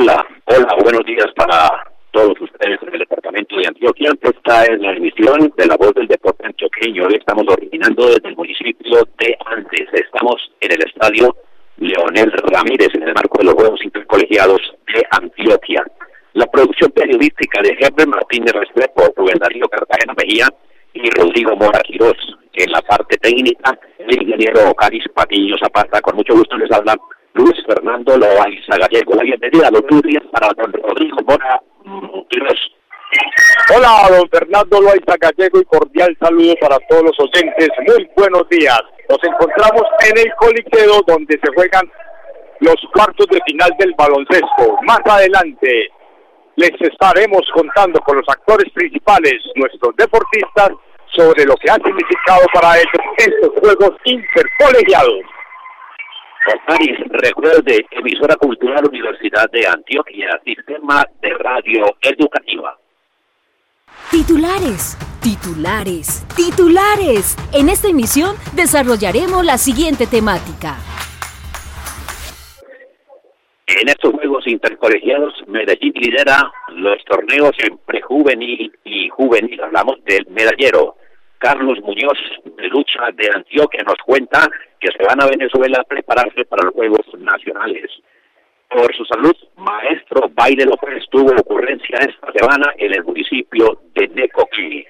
Hola, hola, buenos días para todos ustedes en el departamento de Antioquia. Esta es la emisión de la voz del deporte antioqueño. Hoy estamos originando desde el municipio de Andes. Estamos en el estadio Leonel Ramírez en el marco de los Juegos Intercolegiados de Antioquia. La producción periodística de Herbert Martínez Restrepo, Rubén Darío Cartagena Mejía y Rodrigo Mora Quirós. En la parte técnica, el ingeniero Caris Patiño Zapata. Con mucho gusto les habla Luis Fernando Loaiza Gallego. La bienvenida a los días para don Rodrigo Mora. Hola, don Fernando Loaiza Gallego y cordial saludo para todos los oyentes. Muy buenos días. Nos encontramos en el Coliquedo donde se juegan los cuartos de final del baloncesto. Más adelante les estaremos contando con los actores principales, nuestros deportistas, sobre lo que ha significado para ellos estos Juegos Intercolegiados. Recuerde, emisora cultural Universidad de Antioquia, sistema de radio educativa. Titulares, titulares, titulares. En esta emisión desarrollaremos la siguiente temática. En estos Juegos Intercolegiados, Medellín lidera los torneos en prejuvenil y juvenil. Hablamos del medallero. Carlos Muñoz, de lucha de Antioquia, nos cuenta que se van a Venezuela a prepararse para los Juegos Nacionales por su salud, maestro Baile López tuvo ocurrencia esta semana en el municipio de Necoquí.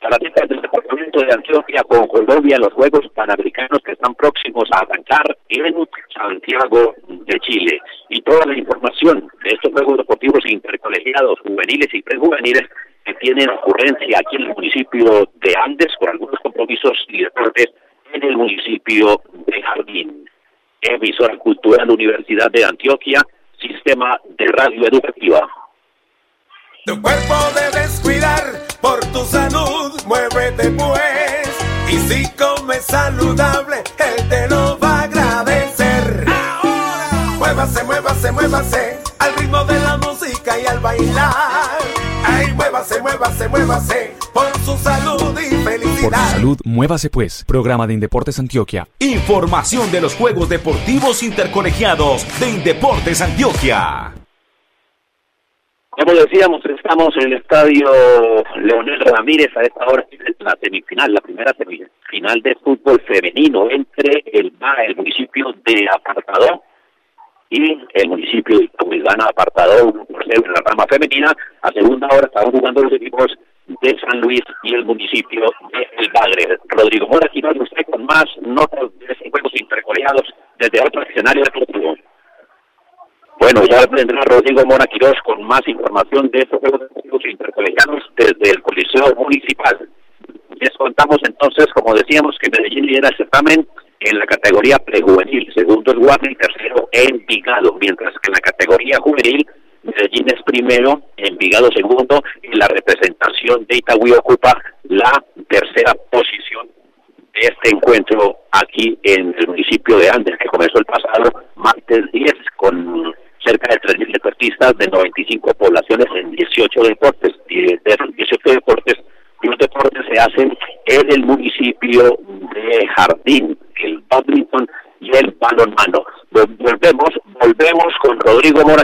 Para del departamento de Antioquia con Colombia los Juegos Panamericanos que están próximos a arrancar en Santiago de Chile. Y toda la información de estos Juegos Deportivos intercolegiados, juveniles y prejuveniles, que tienen ocurrencia aquí en el municipio de Andes con algunos compromisos y deportes en el municipio de Jardín emisora cultural Universidad de Antioquia, sistema de radio educativa. Tu cuerpo debes cuidar por tu salud, muévete pues. Y si comes saludable, él te lo va a agradecer. Ahora, muévase, muévase, muévase, al ritmo de la música y al bailar. Ay, muévase, muévase, muévase, por su salud y felicidad. Por su salud, muévase pues. Programa de Indeportes Antioquia. Información de los Juegos Deportivos Intercolegiados de Indeportes Antioquia. Como decíamos, estamos en el estadio Leonel Ramírez a esta hora la semifinal, la primera semifinal de fútbol femenino entre el, el municipio de Apartado y el municipio de Huizana apartado por ser en la rama femenina. A segunda hora estaban jugando los equipos de San Luis y el municipio de El Bagre. Rodrigo Mora, aquí usted con más notas de juegos intercoleados desde otro escenario deportivo. Bueno, ya vendrá Rodrigo Mora Quirós con más información de estos juegos intercolegiados desde el Coliseo Municipal. Les contamos entonces, como decíamos, que Medellín lidera el certamen en la categoría prejuvenil, segundo es Guardia y tercero Envigado, mientras que en la categoría juvenil Medellín es primero, Envigado segundo y la representación de Itagüí ocupa la tercera posición de este encuentro aquí en el municipio de Andes, que comenzó el pasado martes 10 con cerca de 3.000 deportistas de 95 poblaciones en 18 deportes. De esos 18 deportes, los deportes se hacen en el municipio de Jardín, el badminton y el balonmano. Volvemos, volvemos con Rodrigo Mora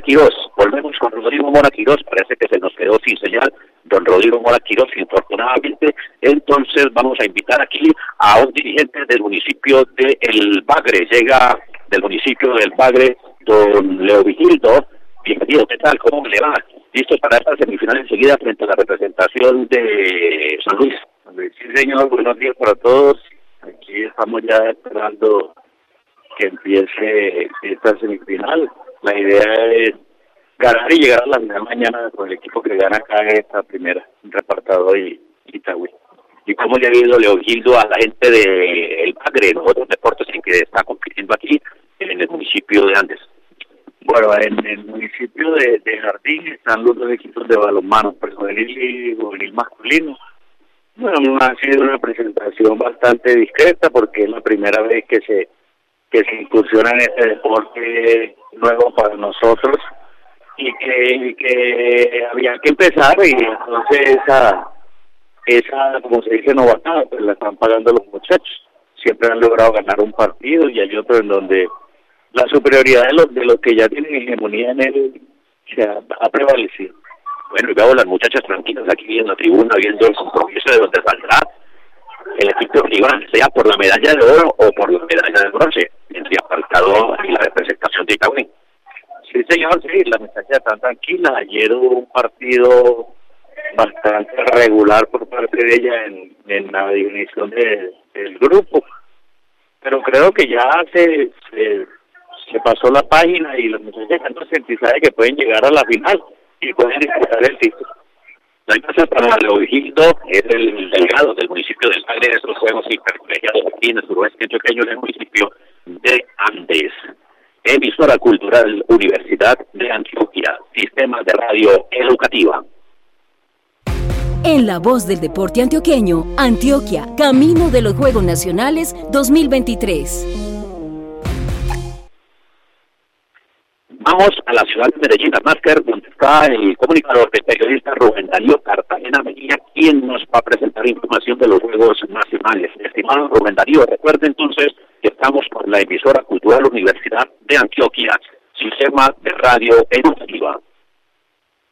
volvemos con Rodrigo Mora parece que se nos quedó sin señal don Rodrigo Mora infortunadamente, entonces vamos a invitar aquí a un dirigente del municipio de El Bagre, llega del municipio del Bagre, don Leo Vigildo, bienvenido, ¿qué tal? ¿Cómo le va? Listo para esta semifinal enseguida frente a la representación de San Luis. Sí, señor, buenos días para todos Aquí estamos ya esperando que empiece esta semifinal. La idea es ganar y llegar a la final mañana con el equipo que gana acá en esta primera, repartado y Itagüí. ¿Y cómo le ha ido Leogildo a la gente de El Bagre, los otros deportes en que está compitiendo aquí, en el municipio de en el municipio de, Jardín están los dos equipos de balonmano, juvenil y juvenil masculino. Bueno, ha sido una presentación bastante discreta porque es la primera vez que se que se incursiona en este deporte nuevo para nosotros y que, que había que empezar y entonces esa esa como se dice novatada pues la están pagando los muchachos. Siempre han logrado ganar un partido y hay otro en donde la superioridad de los de los que ya tienen hegemonía en él se ha, prevalecido. Bueno y veo las muchachas tranquilas aquí viendo la tribuna viendo el compromiso de donde saldrá el equipo rival sea por la medalla de oro o por la medalla de bronce entre apartado y la representación de Itaúí Sí, señor, sí, tranquila. Ayer hubo un partido bastante regular por parte de ella en, la definición del grupo. Pero creo que ya se, se, pasó la página y los muchachos están conscientizados de que pueden llegar a la final y pueden disputar el título. La casa para Leovigildo es el delegado del municipio del Sagre de estos Juegos Intercolegiados aquí en el suroeste pequeño del municipio de Andes emisora cultural Universidad de Antioquia, sistema de radio educativa. En la voz del deporte antioqueño, Antioquia, Camino de los Juegos Nacionales 2023. Vamos a la ciudad de Medellín, Máscar, donde está el comunicador, el periodista Rubén Darío Cartagena Medina, quien nos va a presentar información de los Juegos Nacionales. Estimado Rubén Darío, recuerde entonces estamos con la emisora Cultural Universidad de Antioquia, sistema de radio educativa.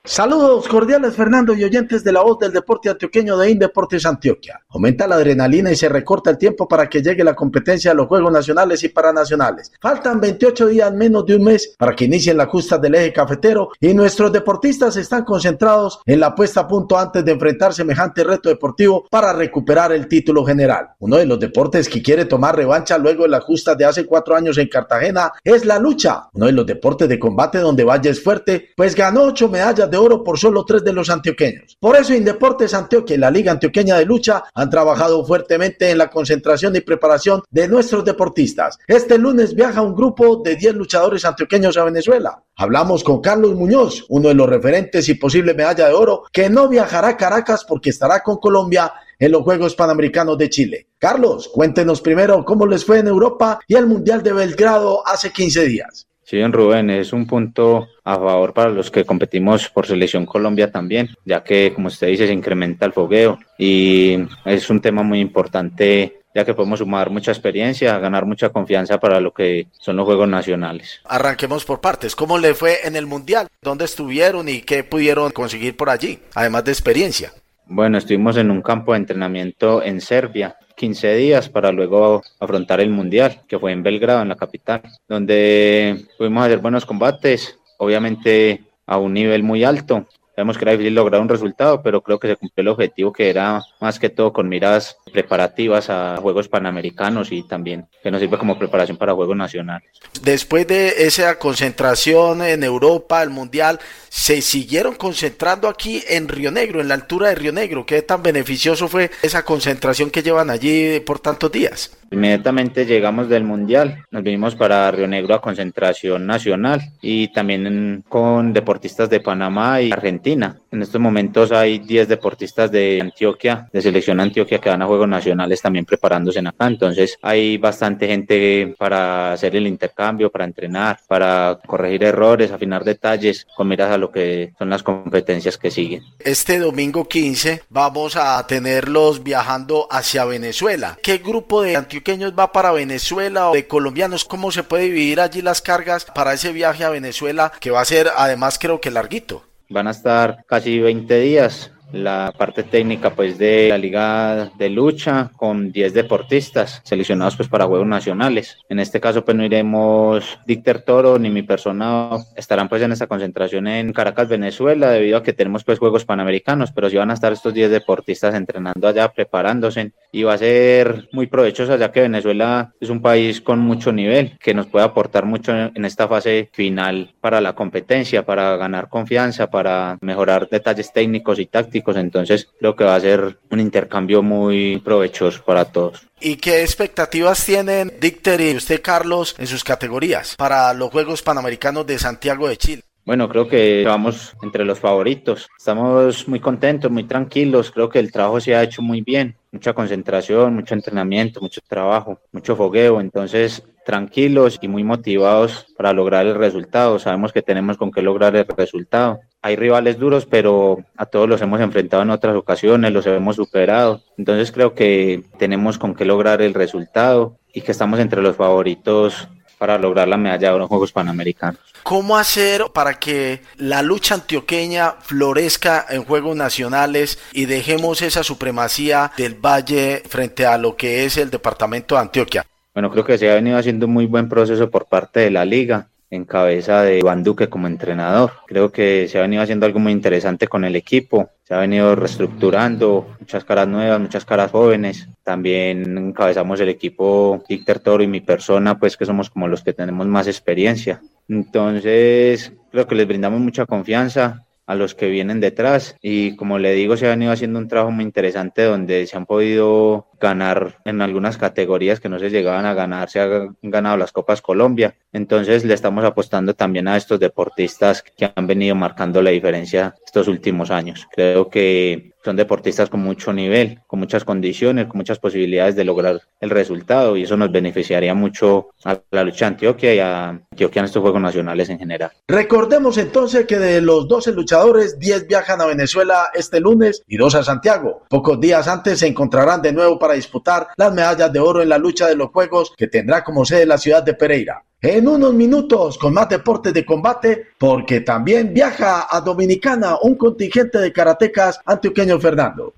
Saludos cordiales Fernando y oyentes de la voz del deporte antioqueño de Indeportes Antioquia. Aumenta la adrenalina y se recorta el tiempo para que llegue la competencia de los Juegos Nacionales y Paranacionales. Faltan 28 días menos de un mes para que inicien la justa del eje cafetero y nuestros deportistas están concentrados en la puesta a punto antes de enfrentar semejante reto deportivo para recuperar el título general. Uno de los deportes que quiere tomar revancha luego de la justa de hace cuatro años en Cartagena es la lucha. Uno de los deportes de combate donde Valle es fuerte, pues ganó ocho medallas de oro por solo tres de los antioqueños. Por eso Indeportes Antioquia y la Liga Antioqueña de Lucha han trabajado fuertemente en la concentración y preparación de nuestros deportistas. Este lunes viaja un grupo de 10 luchadores antioqueños a Venezuela. Hablamos con Carlos Muñoz, uno de los referentes y posible medalla de oro, que no viajará a Caracas porque estará con Colombia en los Juegos Panamericanos de Chile. Carlos, cuéntenos primero cómo les fue en Europa y el Mundial de Belgrado hace 15 días. Sí, bien, Rubén, es un punto a favor para los que competimos por Selección Colombia también, ya que, como usted dice, se incrementa el fogueo y es un tema muy importante ya que podemos sumar mucha experiencia, ganar mucha confianza para lo que son los Juegos Nacionales. Arranquemos por partes. ¿Cómo le fue en el Mundial? ¿Dónde estuvieron y qué pudieron conseguir por allí, además de experiencia? Bueno, estuvimos en un campo de entrenamiento en Serbia 15 días para luego afrontar el Mundial, que fue en Belgrado, en la capital, donde pudimos hacer buenos combates, obviamente a un nivel muy alto. Sabemos que era difícil lograr un resultado, pero creo que se cumplió el objetivo que era más que todo con miras preparativas a Juegos Panamericanos y también que nos sirve como preparación para Juegos Nacionales. Después de esa concentración en Europa, el Mundial, se siguieron concentrando aquí en Río Negro, en la altura de Río Negro. ¿Qué tan beneficioso fue esa concentración que llevan allí por tantos días? Inmediatamente llegamos del Mundial, nos vinimos para Río Negro a concentración nacional y también con deportistas de Panamá y Argentina. En estos momentos hay 10 deportistas de Antioquia, de selección Antioquia, que van a Juegos Nacionales también preparándose en acá. Entonces hay bastante gente para hacer el intercambio, para entrenar, para corregir errores, afinar detalles, con miras a lo que son las competencias que siguen. Este domingo 15 vamos a tenerlos viajando hacia Venezuela. ¿Qué grupo de antioquia antioqueños va para Venezuela o de colombianos, ¿cómo se puede dividir allí las cargas para ese viaje a Venezuela que va a ser además creo que larguito? Van a estar casi 20 días la parte técnica pues de la liga de lucha con 10 deportistas seleccionados pues para juegos nacionales. En este caso pues no iremos Dicter Toro ni mi persona estarán pues en esta concentración en Caracas, Venezuela debido a que tenemos pues juegos panamericanos, pero sí van a estar estos 10 deportistas entrenando allá, preparándose y va a ser muy provechoso ya que Venezuela es un país con mucho nivel que nos puede aportar mucho en esta fase final para la competencia, para ganar confianza, para mejorar detalles técnicos y tácticos entonces creo que va a ser un intercambio muy provechoso para todos. ¿Y qué expectativas tienen Dicter y usted, Carlos, en sus categorías para los Juegos Panamericanos de Santiago de Chile? Bueno, creo que vamos entre los favoritos. Estamos muy contentos, muy tranquilos. Creo que el trabajo se ha hecho muy bien. Mucha concentración, mucho entrenamiento, mucho trabajo, mucho fogueo. Entonces, tranquilos y muy motivados para lograr el resultado. Sabemos que tenemos con qué lograr el resultado. Hay rivales duros, pero a todos los hemos enfrentado en otras ocasiones, los hemos superado. Entonces creo que tenemos con qué lograr el resultado y que estamos entre los favoritos para lograr la medalla de los Juegos Panamericanos. ¿Cómo hacer para que la lucha antioqueña florezca en Juegos Nacionales y dejemos esa supremacía del Valle frente a lo que es el departamento de Antioquia? Bueno, creo que se ha venido haciendo un muy buen proceso por parte de la liga en cabeza de Iván Duque como entrenador. Creo que se ha venido haciendo algo muy interesante con el equipo, se ha venido reestructurando, muchas caras nuevas, muchas caras jóvenes. También encabezamos el equipo Víctor Toro y mi persona, pues que somos como los que tenemos más experiencia. Entonces, creo que les brindamos mucha confianza, a los que vienen detrás. Y como le digo, se ha venido haciendo un trabajo muy interesante donde se han podido ganar en algunas categorías que no se llegaban a ganar, se han ganado las Copas Colombia. Entonces le estamos apostando también a estos deportistas que han venido marcando la diferencia estos últimos años. Creo que son deportistas con mucho nivel, con muchas condiciones, con muchas posibilidades de lograr el resultado y eso nos beneficiaría mucho a la lucha de Antioquia y a Antioquia en estos Juegos Nacionales en general. Recordemos entonces que de los 12 luchadores, 10 viajan a Venezuela este lunes y 2 a Santiago. Pocos días antes se encontrarán de nuevo para disputar las medallas de oro en la lucha de los Juegos que tendrá como sede la ciudad de Pereira en unos minutos con más deportes de combate, porque también viaja a Dominicana un contingente de karatecas antioqueño Fernando.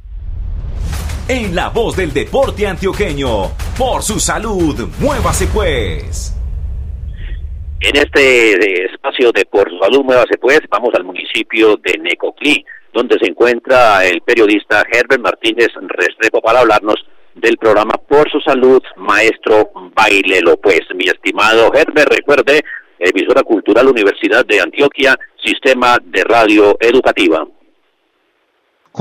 En la voz del deporte antioqueño, por su salud, muévase pues. En este espacio de Por su salud, muévase pues, vamos al municipio de Necoclí, donde se encuentra el periodista Herbert Martínez Restrepo para hablarnos del programa Por su Salud, maestro Bailelo. Pues, mi estimado Herbert, recuerde, emisora cultural Universidad de Antioquia, sistema de radio educativa.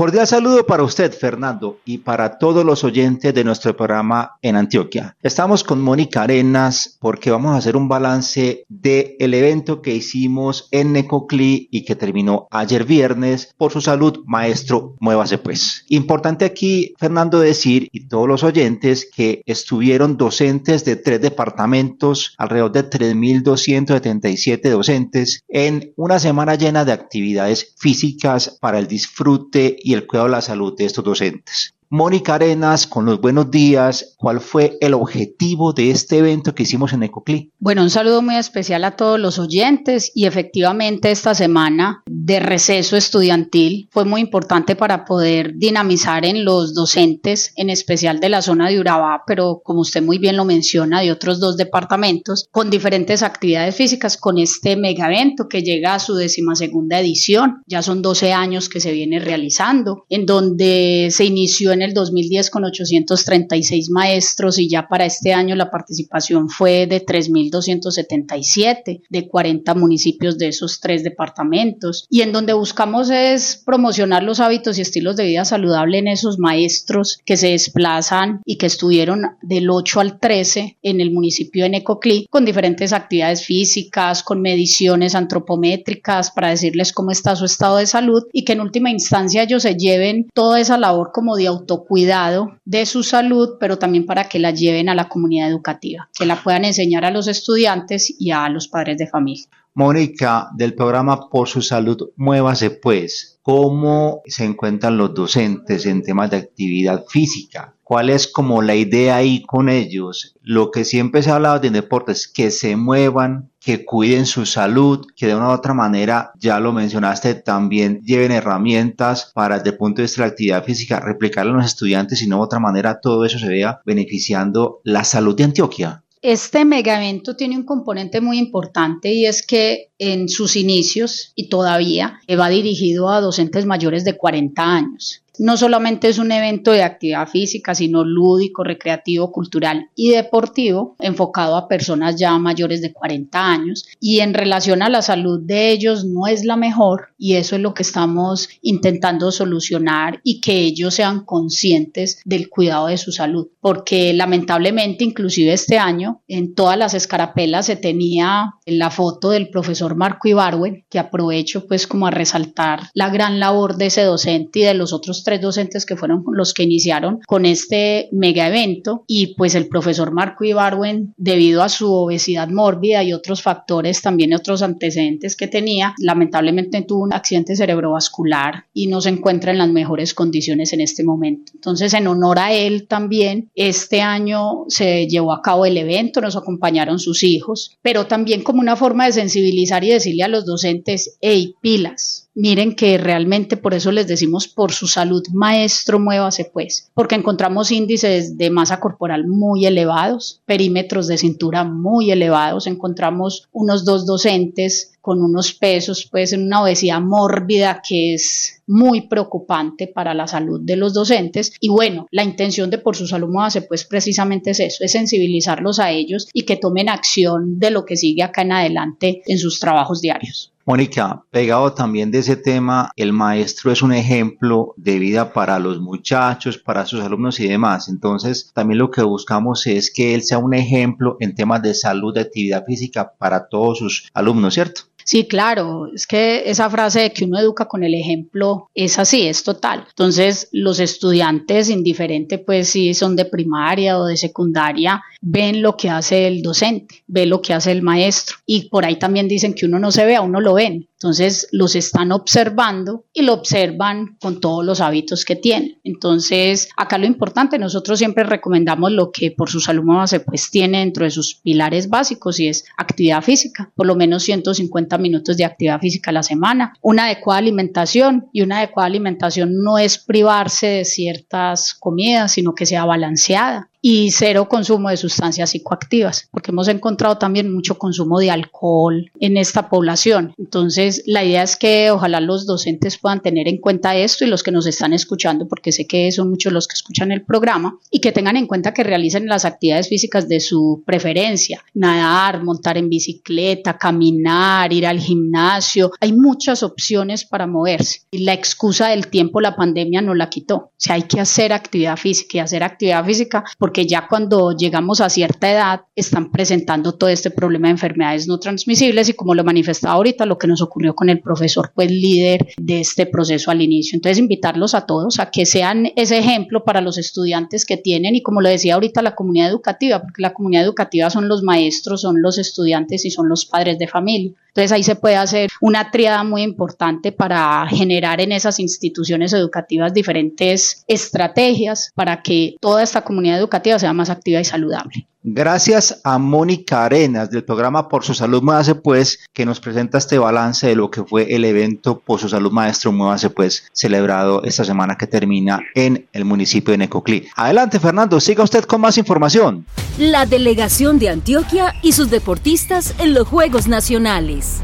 Cordial saludo para usted, Fernando, y para todos los oyentes de nuestro programa en Antioquia. Estamos con Mónica Arenas porque vamos a hacer un balance del el evento que hicimos en Necoclí y que terminó ayer viernes. Por su salud, maestro, muévase pues. Importante aquí, Fernando, decir y todos los oyentes que estuvieron docentes de tres departamentos, alrededor de 3.277 docentes, en una semana llena de actividades físicas para el disfrute y el cuidado de la salud de estos docentes. Mónica Arenas, con los buenos días, ¿cuál fue el objetivo de este evento que hicimos en Ecoclí? Bueno, un saludo muy especial a todos los oyentes y efectivamente esta semana de receso estudiantil fue muy importante para poder dinamizar en los docentes, en especial de la zona de Urabá, pero como usted muy bien lo menciona, de otros dos departamentos, con diferentes actividades físicas, con este mega evento que llega a su decimasegunda edición. Ya son 12 años que se viene realizando, en donde se inició en en el 2010 con 836 maestros y ya para este año la participación fue de 3.277 de 40 municipios de esos tres departamentos. Y en donde buscamos es promocionar los hábitos y estilos de vida saludable en esos maestros que se desplazan y que estuvieron del 8 al 13 en el municipio de Necoclí con diferentes actividades físicas, con mediciones antropométricas para decirles cómo está su estado de salud y que en última instancia ellos se lleven toda esa labor como de auto cuidado de su salud, pero también para que la lleven a la comunidad educativa, que la puedan enseñar a los estudiantes y a los padres de familia. Mónica, del programa Por su Salud, muévase pues. ¿Cómo se encuentran los docentes en temas de actividad física? ¿Cuál es como la idea ahí con ellos? Lo que siempre se ha hablado de deportes, que se muevan, que cuiden su salud, que de una u otra manera, ya lo mencionaste, también lleven herramientas para desde el punto de vista de la actividad física, replicarlo a los estudiantes y de otra manera todo eso se vea beneficiando la salud de Antioquia. Este mega evento tiene un componente muy importante y es que en sus inicios y todavía va dirigido a docentes mayores de 40 años. No solamente es un evento de actividad física, sino lúdico, recreativo, cultural y deportivo, enfocado a personas ya mayores de 40 años. Y en relación a la salud de ellos no es la mejor y eso es lo que estamos intentando solucionar y que ellos sean conscientes del cuidado de su salud. Porque lamentablemente, inclusive este año, en todas las escarapelas se tenía la foto del profesor Marco Ibarwen, que aprovecho pues como a resaltar la gran labor de ese docente y de los otros tres docentes que fueron los que iniciaron con este mega evento y pues el profesor Marco Ibarwen debido a su obesidad mórbida y otros factores también otros antecedentes que tenía lamentablemente tuvo un accidente cerebrovascular y no se encuentra en las mejores condiciones en este momento. Entonces en honor a él también este año se llevó a cabo el evento nos acompañaron sus hijos pero también como una forma de sensibilizar y decirle a los docentes hey pilas Miren que realmente por eso les decimos por su salud, maestro, muévase pues, porque encontramos índices de masa corporal muy elevados, perímetros de cintura muy elevados, encontramos unos dos docentes con unos pesos pues en una obesidad mórbida que es muy preocupante para la salud de los docentes y bueno, la intención de por su salud muévase pues precisamente es eso, es sensibilizarlos a ellos y que tomen acción de lo que sigue acá en adelante en sus trabajos diarios. Mónica, pegado también de ese tema, el maestro es un ejemplo de vida para los muchachos, para sus alumnos y demás. Entonces, también lo que buscamos es que él sea un ejemplo en temas de salud, de actividad física para todos sus alumnos, ¿cierto? Sí, claro, es que esa frase de que uno educa con el ejemplo es así, es total. Entonces, los estudiantes, indiferente pues si son de primaria o de secundaria, ven lo que hace el docente, ve lo que hace el maestro. Y por ahí también dicen que uno no se ve, a uno lo ven. Entonces los están observando y lo observan con todos los hábitos que tienen. Entonces acá lo importante, nosotros siempre recomendamos lo que por sus alumnos se pues tiene dentro de sus pilares básicos y es actividad física, por lo menos 150 minutos de actividad física a la semana, una adecuada alimentación. Y una adecuada alimentación no es privarse de ciertas comidas, sino que sea balanceada y cero consumo de sustancias psicoactivas, porque hemos encontrado también mucho consumo de alcohol en esta población. Entonces, la idea es que ojalá los docentes puedan tener en cuenta esto y los que nos están escuchando, porque sé que son muchos los que escuchan el programa, y que tengan en cuenta que realicen las actividades físicas de su preferencia, nadar, montar en bicicleta, caminar, ir al gimnasio. Hay muchas opciones para moverse. Y la excusa del tiempo, la pandemia no la quitó. O sea, hay que hacer actividad física y hacer actividad física porque ya cuando llegamos a cierta edad están presentando todo este problema de enfermedades no transmisibles y como lo manifestaba ahorita, lo que nos ocurrió con el profesor, pues líder de este proceso al inicio. Entonces, invitarlos a todos a que sean ese ejemplo para los estudiantes que tienen y como lo decía ahorita, la comunidad educativa, porque la comunidad educativa son los maestros, son los estudiantes y son los padres de familia. Entonces ahí se puede hacer una triada muy importante para generar en esas instituciones educativas diferentes estrategias para que toda esta comunidad educativa sea más activa y saludable. Gracias a Mónica Arenas del programa Por su Salud Muévase Pues, que nos presenta este balance de lo que fue el evento Por su Salud Maestro Muévase Pues, celebrado esta semana que termina en el municipio de Necoclí. Adelante, Fernando, siga usted con más información. La delegación de Antioquia y sus deportistas en los Juegos Nacionales.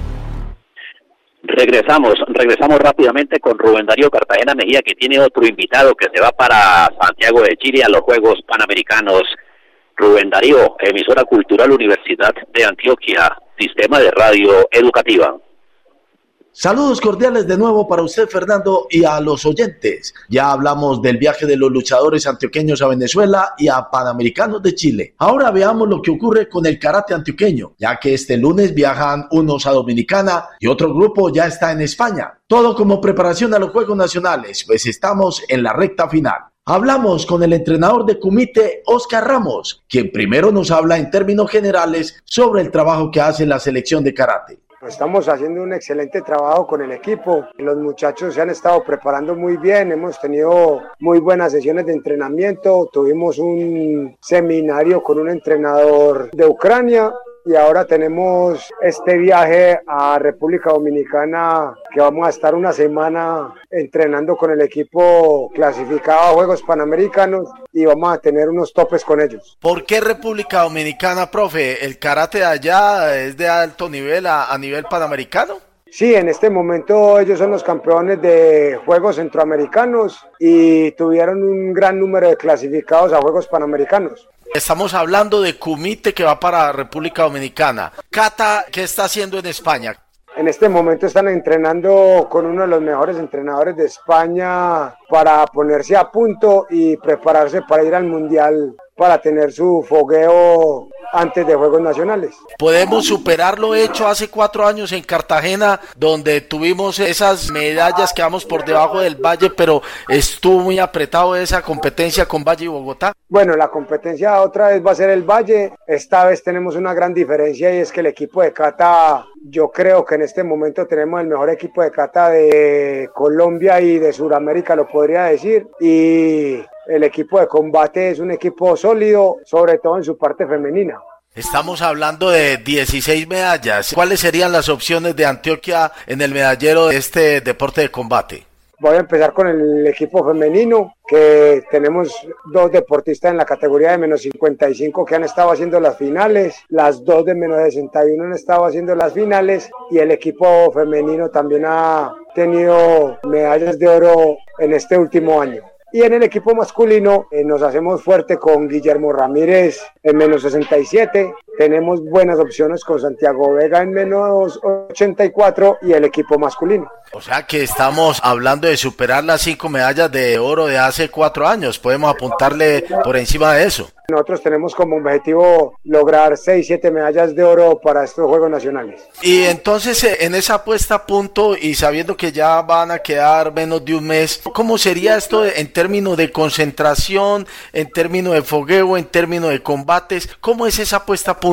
Regresamos, regresamos rápidamente con Rubén Darío Cartagena Mejía, que tiene otro invitado que se va para Santiago de Chile a los Juegos Panamericanos Rubén Darío, emisora cultural Universidad de Antioquia, sistema de radio educativa. Saludos cordiales de nuevo para usted, Fernando, y a los oyentes. Ya hablamos del viaje de los luchadores antioqueños a Venezuela y a Panamericanos de Chile. Ahora veamos lo que ocurre con el karate antioqueño, ya que este lunes viajan unos a Dominicana y otro grupo ya está en España. Todo como preparación a los Juegos Nacionales, pues estamos en la recta final. Hablamos con el entrenador de Kumite, Oscar Ramos, quien primero nos habla en términos generales sobre el trabajo que hace la selección de karate. Estamos haciendo un excelente trabajo con el equipo. Los muchachos se han estado preparando muy bien. Hemos tenido muy buenas sesiones de entrenamiento. Tuvimos un seminario con un entrenador de Ucrania y ahora tenemos este viaje a República Dominicana que vamos a estar una semana entrenando con el equipo clasificado a Juegos Panamericanos y vamos a tener unos topes con ellos. ¿Por qué República Dominicana, profe? ¿El karate de allá es de alto nivel a, a nivel panamericano? Sí, en este momento ellos son los campeones de Juegos Centroamericanos y tuvieron un gran número de clasificados a Juegos Panamericanos. Estamos hablando de Cumite que va para República Dominicana. Cata, ¿qué está haciendo en España? En este momento están entrenando con uno de los mejores entrenadores de España para ponerse a punto y prepararse para ir al Mundial para tener su fogueo antes de Juegos Nacionales. Podemos superar lo hecho hace cuatro años en Cartagena, donde tuvimos esas medallas que vamos por debajo del Valle, pero estuvo muy apretado esa competencia con Valle y Bogotá. Bueno, la competencia otra vez va a ser el Valle. Esta vez tenemos una gran diferencia y es que el equipo de Cata, yo creo que en este momento tenemos el mejor equipo de Cata de Colombia y de Sudamérica, lo podría decir. Y el equipo de combate es un equipo sólido, sobre todo en su parte femenina. Estamos hablando de 16 medallas. ¿Cuáles serían las opciones de Antioquia en el medallero de este deporte de combate? Voy a empezar con el equipo femenino, que tenemos dos deportistas en la categoría de menos 55 que han estado haciendo las finales, las dos de menos 61 han estado haciendo las finales y el equipo femenino también ha tenido medallas de oro en este último año. Y en el equipo masculino eh, nos hacemos fuerte con Guillermo Ramírez en menos 67. Tenemos buenas opciones con Santiago Vega en menos 84 y el equipo masculino. O sea que estamos hablando de superar las cinco medallas de oro de hace cuatro años. Podemos apuntarle por encima de eso. Nosotros tenemos como objetivo lograr 6, 7 medallas de oro para estos Juegos Nacionales. Y entonces, eh, en esa puesta a punto y sabiendo que ya van a quedar menos de un mes, ¿cómo sería esto en términos de concentración, en términos de fogueo, en términos de combates? ¿Cómo es esa puesta a punto,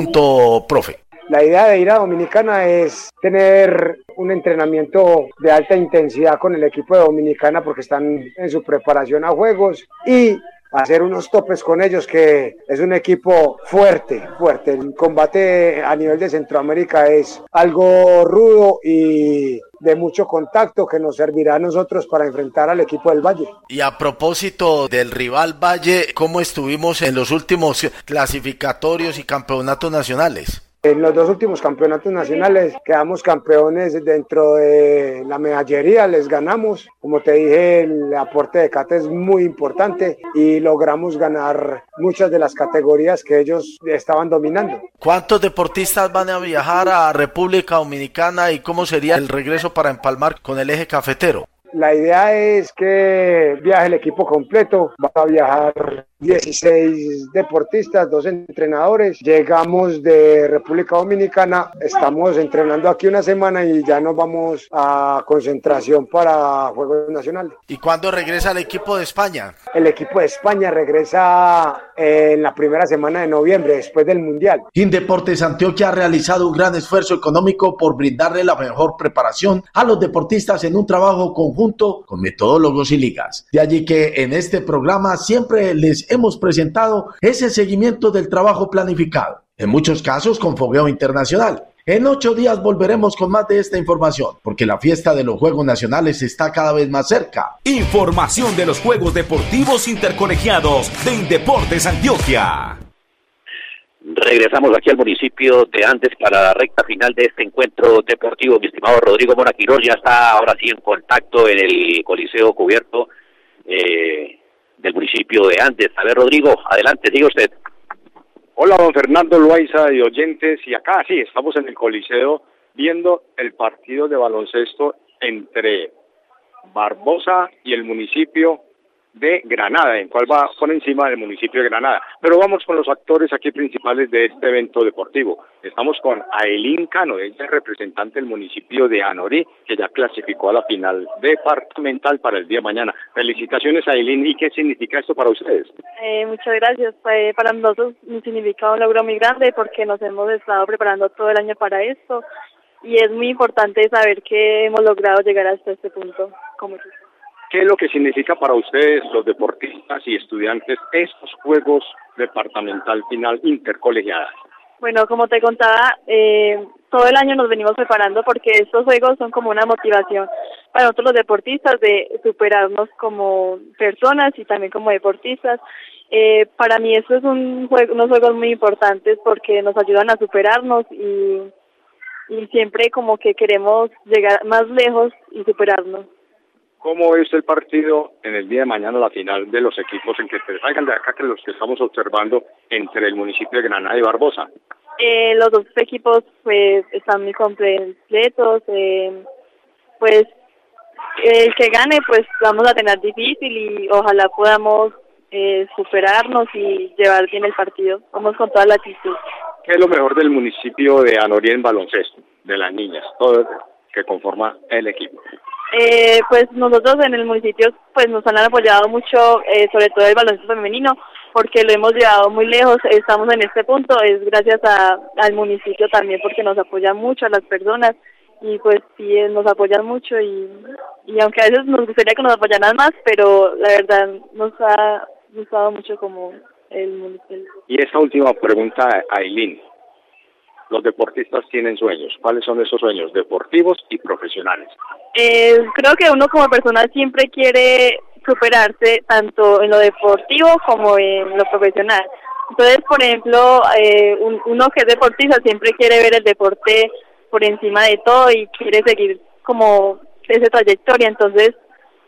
profe? La idea de ir a Dominicana es tener un entrenamiento de alta intensidad con el equipo de Dominicana porque están en su preparación a juegos y hacer unos topes con ellos, que es un equipo fuerte, fuerte. El combate a nivel de Centroamérica es algo rudo y de mucho contacto que nos servirá a nosotros para enfrentar al equipo del Valle. Y a propósito del rival Valle, ¿cómo estuvimos en los últimos clasificatorios y campeonatos nacionales? En los dos últimos campeonatos nacionales quedamos campeones dentro de la medallería, les ganamos. Como te dije, el aporte de Cate es muy importante y logramos ganar muchas de las categorías que ellos estaban dominando. ¿Cuántos deportistas van a viajar a República Dominicana y cómo sería el regreso para empalmar con el eje cafetero? La idea es que viaje el equipo completo, va a viajar 16 deportistas, dos entrenadores. Llegamos de República Dominicana, estamos entrenando aquí una semana y ya nos vamos a concentración para Juegos Nacionales. ¿Y cuándo regresa el equipo de España? El equipo de España regresa en la primera semana de noviembre, después del Mundial. Indeportes Antioquia ha realizado un gran esfuerzo económico por brindarle la mejor preparación a los deportistas en un trabajo conjunto con metodólogos y ligas. De allí que en este programa siempre les hemos presentado ese seguimiento del trabajo planificado, en muchos casos con fogueo internacional. En ocho días volveremos con más de esta información, porque la fiesta de los Juegos Nacionales está cada vez más cerca. Información de los Juegos Deportivos Intercolegiados de Indeportes Antioquia. Regresamos aquí al municipio de Andes para la recta final de este encuentro deportivo. Mi estimado Rodrigo Monaquirós ya está ahora sí en contacto en el Coliseo Cubierto. Eh, del municipio de Andes. A ver, Rodrigo, adelante, diga usted. Hola, don Fernando Loaiza y oyentes, y acá sí, estamos en el Coliseo viendo el partido de baloncesto entre Barbosa y el municipio de Granada, en cual va por encima del municipio de Granada. Pero vamos con los actores aquí principales de este evento deportivo. Estamos con Ailín Cano, ella es representante del municipio de Anorí, que ya clasificó a la final departamental para el día de mañana. Felicitaciones Ailín, ¿y qué significa esto para ustedes? Eh, muchas gracias. para nosotros significa un logro muy grande porque nos hemos estado preparando todo el año para esto y es muy importante saber que hemos logrado llegar hasta este punto como ¿Qué es lo que significa para ustedes, los deportistas y estudiantes, estos Juegos Departamental Final Intercolegiadas? Bueno, como te contaba, eh, todo el año nos venimos preparando porque estos juegos son como una motivación para nosotros los deportistas de superarnos como personas y también como deportistas. Eh, para mí esto es un juego, unos juegos muy importantes porque nos ayudan a superarnos y y siempre como que queremos llegar más lejos y superarnos. ¿Cómo es el partido en el día de mañana, la final de los equipos en que te salgan de acá, que los que estamos observando entre el municipio de Granada y Barbosa? Eh, los dos equipos pues están muy completos, eh, pues el que gane pues vamos a tener difícil y ojalá podamos eh, superarnos y llevar bien el partido. Vamos con toda la actitud. ¿Qué es lo mejor del municipio de Anoría en baloncesto, de las niñas, todo que conforma el equipo? Eh, pues nosotros en el municipio pues nos han apoyado mucho, eh, sobre todo el baloncesto femenino, porque lo hemos llevado muy lejos. Estamos en este punto es gracias a, al municipio también porque nos apoya mucho a las personas y pues sí nos apoyan mucho y, y aunque a veces nos gustaría que nos apoyaran más, pero la verdad nos ha gustado mucho como el municipio. Y esa última pregunta, Aileen. Los deportistas tienen sueños. ¿Cuáles son esos sueños deportivos y profesionales? Eh, creo que uno como persona siempre quiere superarse tanto en lo deportivo como en lo profesional. Entonces, por ejemplo, eh, un, uno que es deportista siempre quiere ver el deporte por encima de todo y quiere seguir como esa trayectoria. Entonces,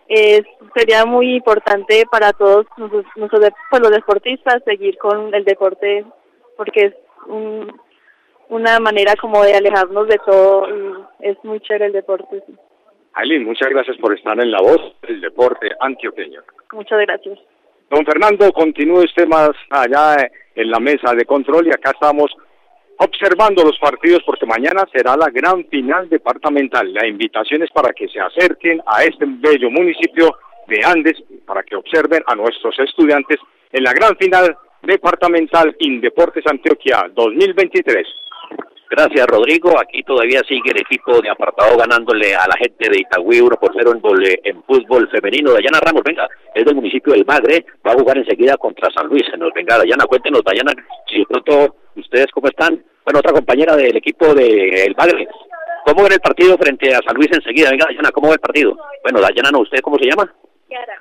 eh, sería muy importante para todos nosotros, pues, los deportistas seguir con el deporte porque es un, una manera como de alejarnos de todo y es muy chévere el deporte. Sí. Aileen, muchas gracias por estar en la voz del deporte antioqueño. Muchas gracias. Don Fernando, continúe usted más allá en la mesa de control y acá estamos observando los partidos porque mañana será la gran final departamental. La invitación es para que se acerquen a este bello municipio de Andes para que observen a nuestros estudiantes en la gran final departamental Indeportes Antioquia 2023. Gracias, Rodrigo. Aquí todavía sigue el equipo de apartado ganándole a la gente de Itagüí 1 por 0 en, en fútbol femenino. Dayana Ramos, venga, es del municipio del Bagre, va a jugar enseguida contra San Luis. Nos venga, Dayana, cuéntenos, Dayana, si de pronto ustedes cómo están. Bueno, otra compañera del equipo del Bagre. ¿Cómo ven el partido frente a San Luis enseguida? Venga, Dayana, ¿cómo ve el partido? Bueno, Dayana, no, ¿usted cómo se llama? Kiara.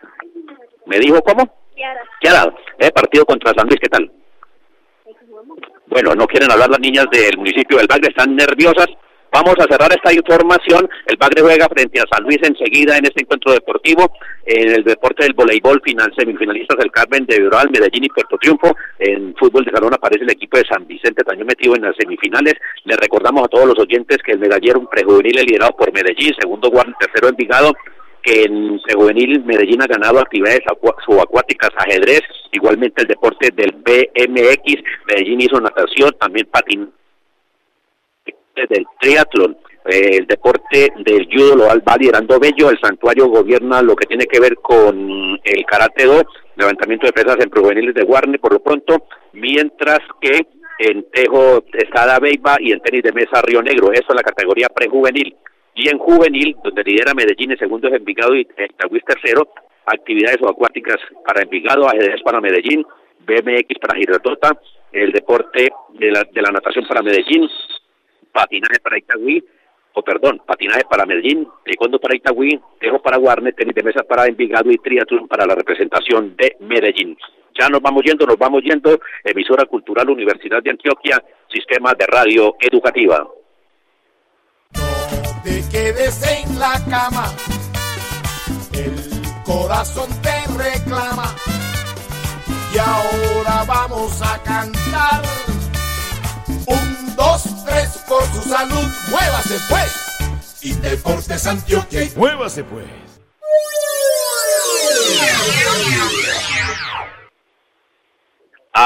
¿Me dijo cómo? Kiara. Kiara, ¿eh? Partido contra San Luis, ¿qué tal? Bueno, no quieren hablar las niñas del municipio del Bagre, están nerviosas. Vamos a cerrar esta información. El Bagre juega frente a San Luis enseguida en este encuentro deportivo. En el deporte del voleibol, final, semifinalistas del Carmen de Viral, Medellín y Puerto Triunfo. En fútbol de salón aparece el equipo de San Vicente también metido en las semifinales. Les recordamos a todos los oyentes que el medallero un prejuvenil liderado por Medellín, segundo Guardia, tercero Envigado, que en juvenil Medellín ha ganado actividades subacuáticas, ajedrez, igualmente el deporte del BMX, Medellín hizo natación, también patín del triatlón, eh, el deporte del judo lo va liderando Bello, el santuario gobierna lo que tiene que ver con el karate do, levantamiento de pesas en prejuveniles de Guarne por lo pronto, mientras que en Tejo está la Beiba y en tenis de mesa Río Negro, eso es la categoría prejuvenil. Y en juvenil, donde lidera Medellín, el segundo es Envigado y Tahuís tercero, actividades acuáticas para Envigado, ajedrez para Medellín, BMX para Girotota, el deporte de la, de la natación para Medellín, patinaje para Itagüí, o perdón, patinaje para Medellín, taekwondo para Itagüí, tejo para Guarne, tenis de mesa para Envigado y triatlón para la representación de Medellín. Ya nos vamos yendo, nos vamos yendo, emisora cultural Universidad de Antioquia, sistema de radio educativa te quedes en la cama, el corazón te reclama. Y ahora vamos a cantar. Un, dos, tres, por su salud, muévase pues. Y Deportes Antioquia. Muévase pues.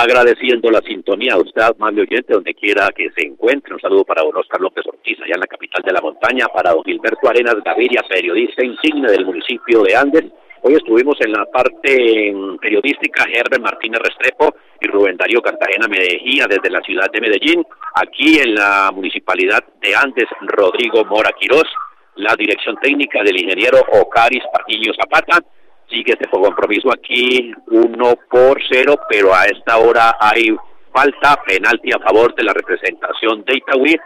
Agradeciendo la sintonía a usted, amable oyente, donde quiera que se encuentre. Un saludo para don Oscar López Ortiz, allá en la capital de la montaña, para don Gilberto Arenas Gaviria, periodista insigne del municipio de Andes. Hoy estuvimos en la parte periodística Herbert Martínez Restrepo y Rubén Darío Cartagena Medellía desde la ciudad de Medellín. Aquí en la municipalidad de Andes, Rodrigo Mora Quirós, la dirección técnica del ingeniero Ocaris Patiño Zapata sigue este compromiso aquí uno por cero, pero a esta hora hay falta, penalti a favor de la representación de Itagüí,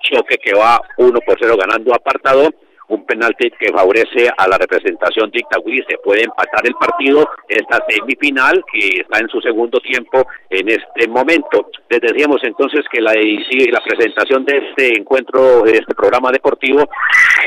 choque que va uno por cero ganando apartado, un penalti que favorece a la representación de Itagüí, se puede empatar el partido, esta semifinal que está en su segundo tiempo en este momento. Les decíamos entonces que la, la presentación de este encuentro, de este programa deportivo,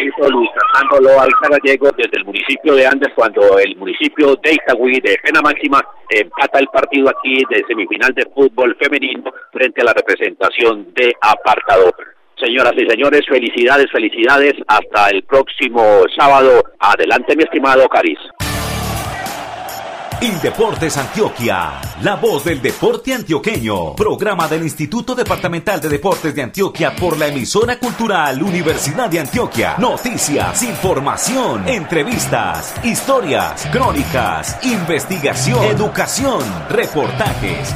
hizo Luis Fernando Loa Gallego desde el municipio de Andes, cuando el municipio de Itagüí, de pena máxima, empata el partido aquí de semifinal de fútbol femenino frente a la representación de apartado. Señoras y señores, felicidades, felicidades. Hasta el próximo sábado. Adelante, mi estimado Caris. Indeportes Antioquia, la voz del deporte antioqueño, programa del Instituto Departamental de Deportes de Antioquia por la emisora cultural Universidad de Antioquia. Noticias, información, entrevistas, historias, crónicas, investigación, educación, reportajes